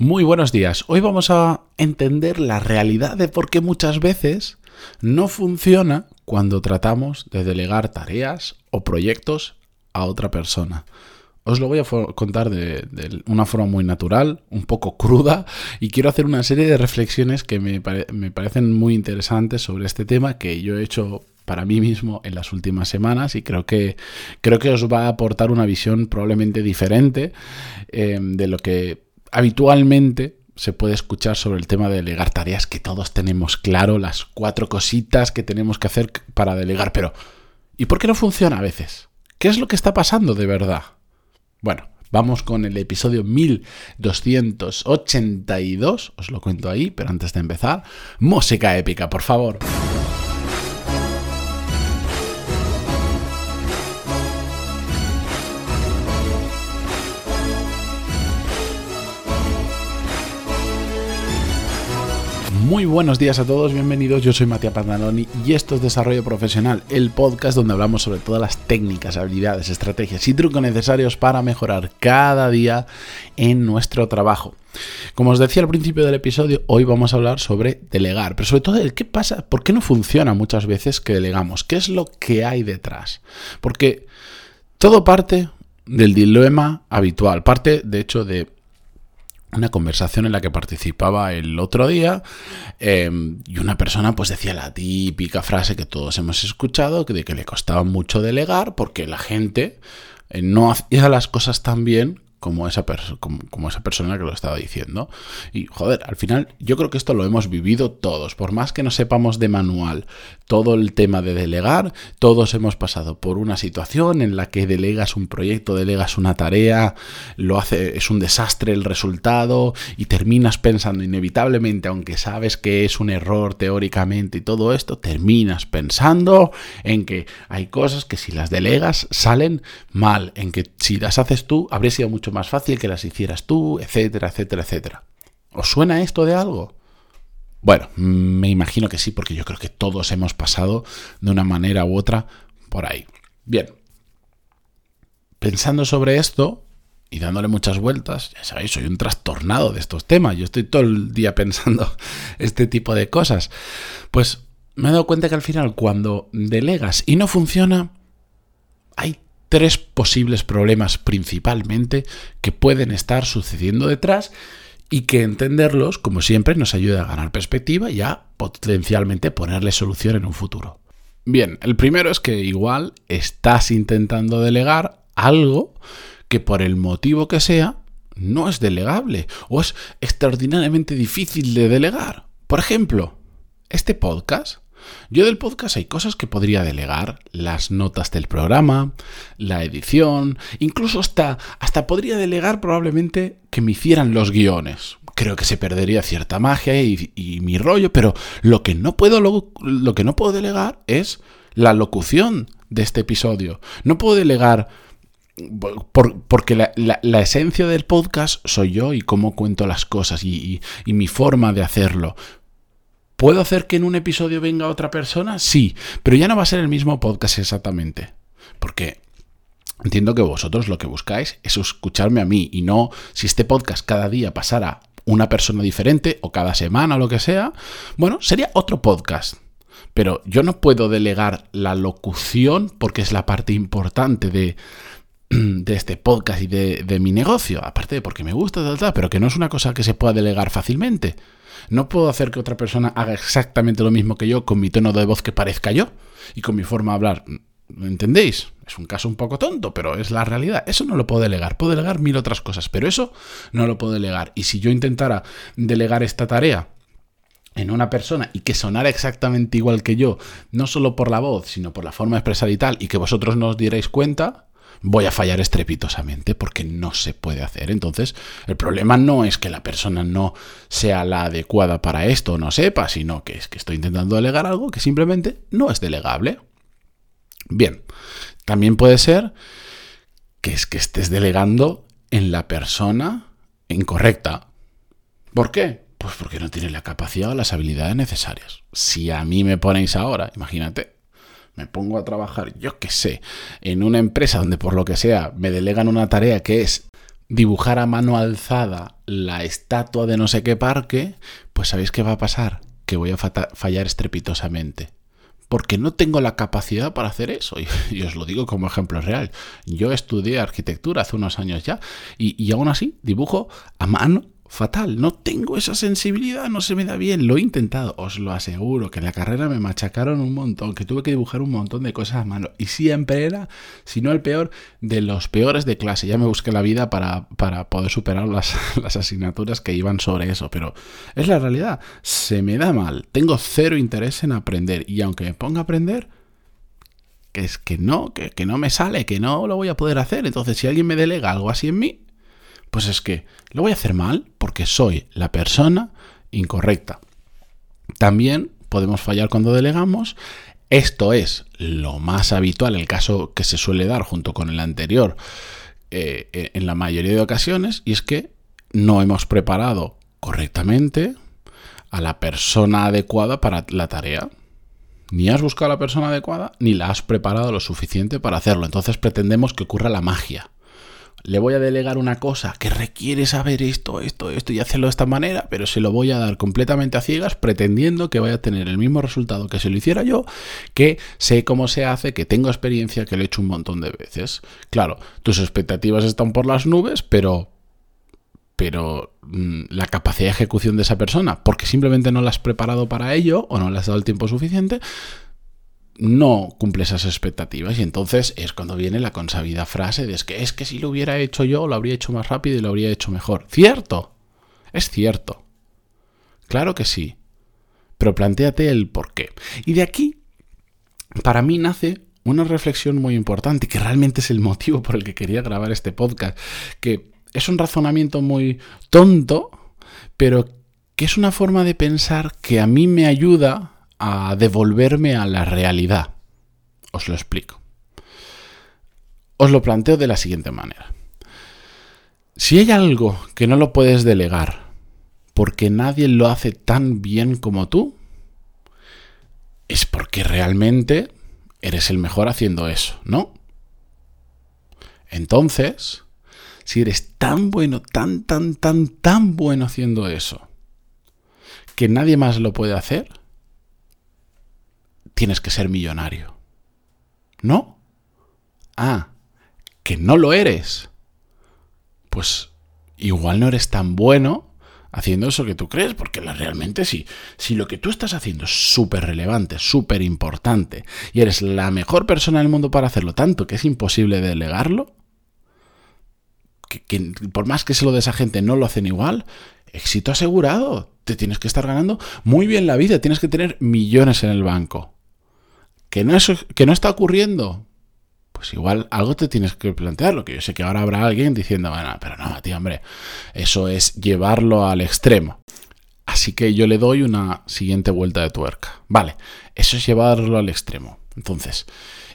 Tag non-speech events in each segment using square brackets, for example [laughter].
Muy buenos días. Hoy vamos a entender la realidad de por qué muchas veces no funciona cuando tratamos de delegar tareas o proyectos a otra persona. Os lo voy a contar de, una forma muy natural, un poco cruda, y quiero hacer una serie de reflexiones que me, me parecen muy interesantes sobre este tema que yo he hecho para mí mismo en las últimas semanas y creo que, creo que os va a aportar una visión probablemente diferente eh, de lo que habitualmente se puede escuchar sobre el tema de delegar tareas que todos tenemos claro, las cuatro cositas que tenemos que hacer para delegar, pero ¿y por qué no funciona a veces? ¿Qué es lo que está pasando de verdad? Bueno, vamos con el episodio 1282, os lo cuento ahí, pero antes de empezar, música épica, por favor. Muy buenos días a todos, bienvenidos. Yo soy Matías Pantaloni y esto es Desarrollo Profesional, el podcast donde hablamos sobre todas las técnicas, habilidades, estrategias y trucos necesarios para mejorar cada día en nuestro trabajo. Como os decía al principio del episodio, hoy vamos a hablar sobre delegar, pero sobre todo el qué pasa, por qué no funciona muchas veces que delegamos, qué es lo que hay detrás. Porque todo parte del dilema habitual, parte de hecho de una conversación en la que participaba el otro día em, y una persona pues decía la típica frase que todos hemos escuchado de que le costaba mucho delegar porque la gente eh, no hacía las cosas tan bien como esa, como, esa persona que lo estaba diciendo. Y joder, al final yo creo que esto lo hemos vivido todos, por más que no sepamos de manual todo el tema de delegar, todos hemos pasado por una situación en la que delegas un proyecto, delegas una tarea, lo hace, es un desastre el resultado y terminas pensando inevitablemente, aunque sabes que es un error teóricamente y todo esto, terminas pensando en que hay cosas que si las delegas salen mal, en que si las haces tú habría sido mucho más fácil que las hicieras tú, etcétera, etcétera, etcétera. ¿Os suena esto de algo? Bueno, me imagino que sí, porque yo creo que todos hemos pasado de una manera u otra por ahí. Bien, pensando sobre esto y dándole muchas vueltas, ya sabéis, soy un trastornado de estos temas, yo estoy todo el día [laughs] pensando este tipo de cosas, pues me he dado cuenta que al final cuando delegas y no funciona, hay tres posibles problemas principalmente que pueden estar sucediendo detrás y que entenderlos, como siempre, nos ayuda a ganar perspectiva y a potencialmente ponerle solución en un futuro. Bien, el primero es que igual estás intentando delegar algo que por el motivo que sea no es delegable o es extraordinariamente difícil de delegar. Por ejemplo, este podcast yo del podcast hay cosas que podría delegar, las notas del programa, la edición, incluso hasta, hasta podría delegar probablemente que me hicieran los guiones. Creo que se perdería cierta magia y, mi rollo, pero lo que, no puedo, lo, que no puedo delegar es la locución de este episodio. No puedo delegar porque la, esencia del podcast soy yo y cómo cuento las cosas y, mi forma de hacerlo. ¿Puedo hacer que en un episodio venga otra persona? Sí, pero ya no va a ser el mismo podcast exactamente. Porque entiendo que vosotros lo que buscáis es escucharme a mí y no si este podcast cada día pasara una persona diferente o cada semana o lo que sea, bueno, sería otro podcast. Pero yo no puedo delegar la locución porque es la parte importante de, [clears throat] de este podcast y de, mi negocio, aparte de porque me gusta, tal, tal, pero que no es una cosa que se pueda delegar fácilmente. No puedo hacer que otra persona haga exactamente lo mismo que yo con mi tono de voz que parezca yo y con mi forma de hablar. ¿Lo entendéis? Es un caso un poco tonto, pero es la realidad. Eso no lo puedo delegar. Puedo delegar mil otras cosas, pero eso no lo puedo delegar. Y si yo intentara delegar esta tarea en una persona y que sonara exactamente igual que yo, no solo por la voz, sino por la forma de expresar y tal, y que vosotros no os dierais cuenta, voy a fallar estrepitosamente porque no se puede hacer. Entonces, el problema no es que la persona no sea la adecuada para esto o no sepa, sino que es que estoy intentando delegar algo que simplemente no es delegable. Bien, también puede ser que es que estés delegando en la persona incorrecta. ¿Por qué? Pues porque no tiene la capacidad o las habilidades necesarias. Si a mí me ponéis ahora, imagínate, me pongo a trabajar, yo qué sé, en una empresa donde por lo que sea me delegan una tarea que es dibujar a mano alzada la estatua de no sé qué parque, pues ¿sabéis qué va a pasar? Que voy a fallar estrepitosamente porque no tengo la capacidad para hacer eso. [laughs] Y, os lo digo como ejemplo real. Yo estudié arquitectura hace unos años ya y, y aún así dibujo a mano fatal. No tengo esa sensibilidad, no se me da bien. Lo he intentado, os lo aseguro, que en la carrera me machacaron un montón, que tuve que dibujar un montón de cosas a mano. Y siempre era, si no el peor, de los peores de clase. Ya me busqué la vida para, para poder superar las, [laughs] las asignaturas que iban sobre eso. Pero es la realidad, se me da mal. Tengo cero interés en aprender. Y aunque me ponga a aprender, que es que no, que, que no me sale, que no lo voy a poder hacer. Entonces, si alguien me delega algo así en mí, pues es que lo voy a hacer mal porque soy la persona incorrecta. También podemos fallar cuando delegamos. Esto es lo más habitual, el caso que se suele dar junto con el anterior eh, eh, en la mayoría de ocasiones, y es que no hemos preparado correctamente a la persona adecuada para la tarea. Ni has buscado a la persona adecuada, ni la has preparado lo suficiente para hacerlo. Entonces pretendemos que ocurra la magia le voy a delegar una cosa que requiere saber esto, esto, esto y hacerlo de esta manera, pero se lo voy a dar completamente a ciegas pretendiendo que vaya a tener el mismo resultado que si lo hiciera yo, que sé cómo se hace, que tengo experiencia, que lo he hecho un montón de veces. Claro, tus expectativas están por las nubes, pero pero mm, la capacidad de ejecución de esa persona, porque simplemente no la has preparado para ello o no le has dado el tiempo suficiente, no cumple esas expectativas y entonces es cuando viene la consabida frase de es que es que si lo hubiera hecho yo lo habría hecho más rápido y lo habría hecho mejor. Cierto, es cierto. Claro que sí. Pero planteate el por qué. Y de aquí, para mí nace una reflexión muy importante, que realmente es el motivo por el que quería grabar este podcast, que es un razonamiento muy tonto, pero que es una forma de pensar que a mí me ayuda a devolverme a la realidad. Os lo explico. Os lo planteo de la siguiente manera. Si hay algo que no lo puedes delegar porque nadie lo hace tan bien como tú, es porque realmente eres el mejor haciendo eso, ¿no? Entonces, si eres tan bueno, tan, tan, tan, tan bueno haciendo eso, que nadie más lo puede hacer, tienes que ser millonario. ¿No? Ah, que no lo eres. Pues igual no eres tan bueno haciendo eso que tú crees, porque realmente sí, si lo que tú estás haciendo es súper relevante, súper importante, y eres la mejor persona del mundo para hacerlo, tanto que es imposible delegarlo, que, por más que se lo de esa gente no lo hacen igual, éxito asegurado, te tienes que estar ganando muy bien la vida, tienes que tener millones en el banco. ¿Que no, ¿Que no está ocurriendo? Pues igual algo te tienes que plantear. Lo que yo sé que ahora habrá alguien diciendo, bueno, pero no, tío, hombre, eso es llevarlo al extremo. Así que yo le doy una siguiente vuelta de tuerca. Vale, eso es llevarlo al extremo. Entonces,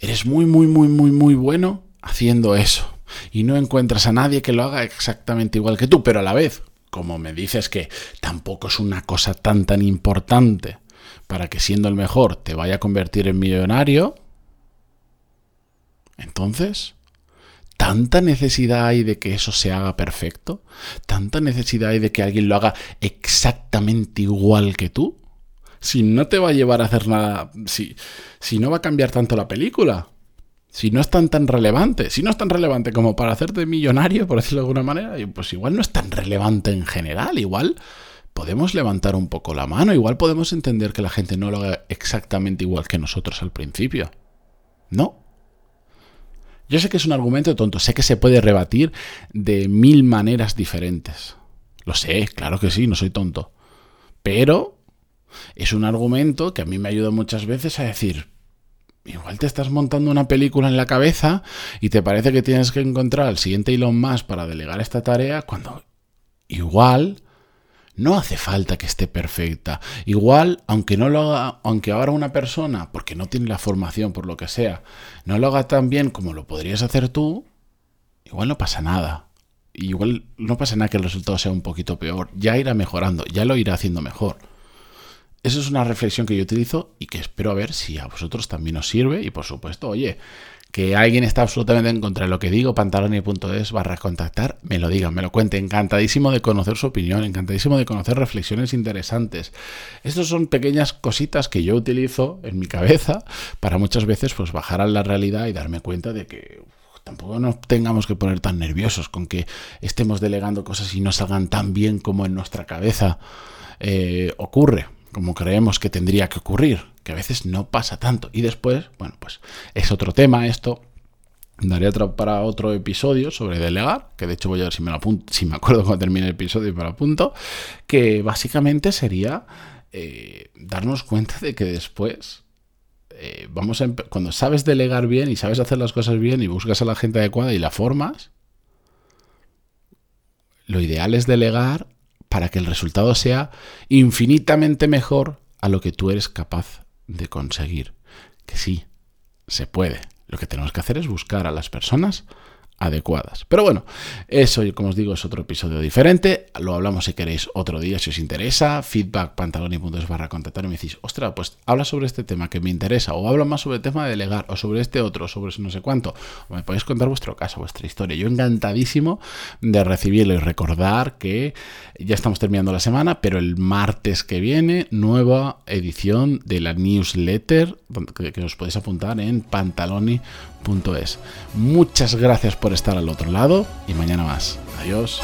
eres muy, muy, muy, muy, muy bueno haciendo eso. Y no encuentras a nadie que lo haga exactamente igual que tú, pero a la vez, como me dices que tampoco es una cosa tan, tan importante para que siendo el mejor te vaya a convertir en millonario, entonces, ¿tanta necesidad hay de que eso se haga perfecto? ¿Tanta necesidad hay de que alguien lo haga exactamente igual que tú? Si no te va a llevar a hacer nada, si, si no va a cambiar tanto la película, si no es tan tan relevante, si no es tan relevante como para hacerte millonario, por decirlo de alguna manera, pues igual no es tan relevante en general, igual podemos levantar un poco la mano, igual podemos entender que la gente no lo haga exactamente igual que nosotros al principio. ¿No? Yo sé que es un argumento tonto, sé que se puede rebatir de mil maneras diferentes. Lo sé, claro que sí, no soy tonto. Pero es un argumento que a mí me ayuda muchas veces a decir, igual te estás montando una película en la cabeza y te parece que tienes que encontrar al siguiente Elon más para delegar esta tarea cuando igual no hace falta que esté perfecta. Igual, aunque no lo haga, aunque ahora una persona, porque no tiene la formación, por lo que sea, no lo haga tan bien como lo podrías hacer tú, igual no pasa nada. Igual no pasa nada que el resultado sea un poquito peor. Ya irá mejorando, ya lo irá haciendo mejor. Eso es una reflexión que yo utilizo y que espero a ver si a vosotros también os sirve. Y por supuesto, oye, que alguien está absolutamente en contra de lo que digo, pantaloni.es barra contactar, me lo diga, me lo cuente. Encantadísimo de conocer su opinión, encantadísimo de conocer reflexiones interesantes. Estas son pequeñas cositas que yo utilizo en mi cabeza para muchas veces pues bajar a la realidad y darme cuenta de que tampoco nos tengamos que poner tan nerviosos con que estemos delegando cosas y no salgan tan bien como en nuestra cabeza eh, ocurre, como creemos que tendría que ocurrir, que a veces no pasa tanto. Y después, bueno, pues es otro tema esto. Daré otro, para otro episodio sobre delegar, que de hecho voy a ver si me, lo apunto, si me acuerdo cuando termine el episodio y me lo apunto, que básicamente sería eh, darnos cuenta de que después eh, vamos a cuando sabes delegar bien y sabes hacer las cosas bien y buscas a la gente adecuada y la formas, lo ideal es delegar para que el resultado sea infinitamente mejor a lo que tú eres capaz de conseguir. Que sí, se puede. Lo que tenemos que hacer es buscar a las personas adecuadas. Pero bueno, eso, como os digo, es otro episodio diferente. Lo hablamos si queréis otro día, si os interesa. Feedback pantaloni.es barra contactar y me decís, ostras, pues habla sobre este tema que me interesa, o habla más sobre el tema de delegar, o sobre este otro, sobre no sé cuánto. O me podéis contar vuestro caso, vuestra historia. Yo encantadísimo de recibirlo y recordar que ya estamos terminando la semana, pero el martes que viene, nueva edición de la newsletter que, os podéis apuntar en pantaloni.es. Muchas gracias por estar al otro lado y mañana más. Adiós.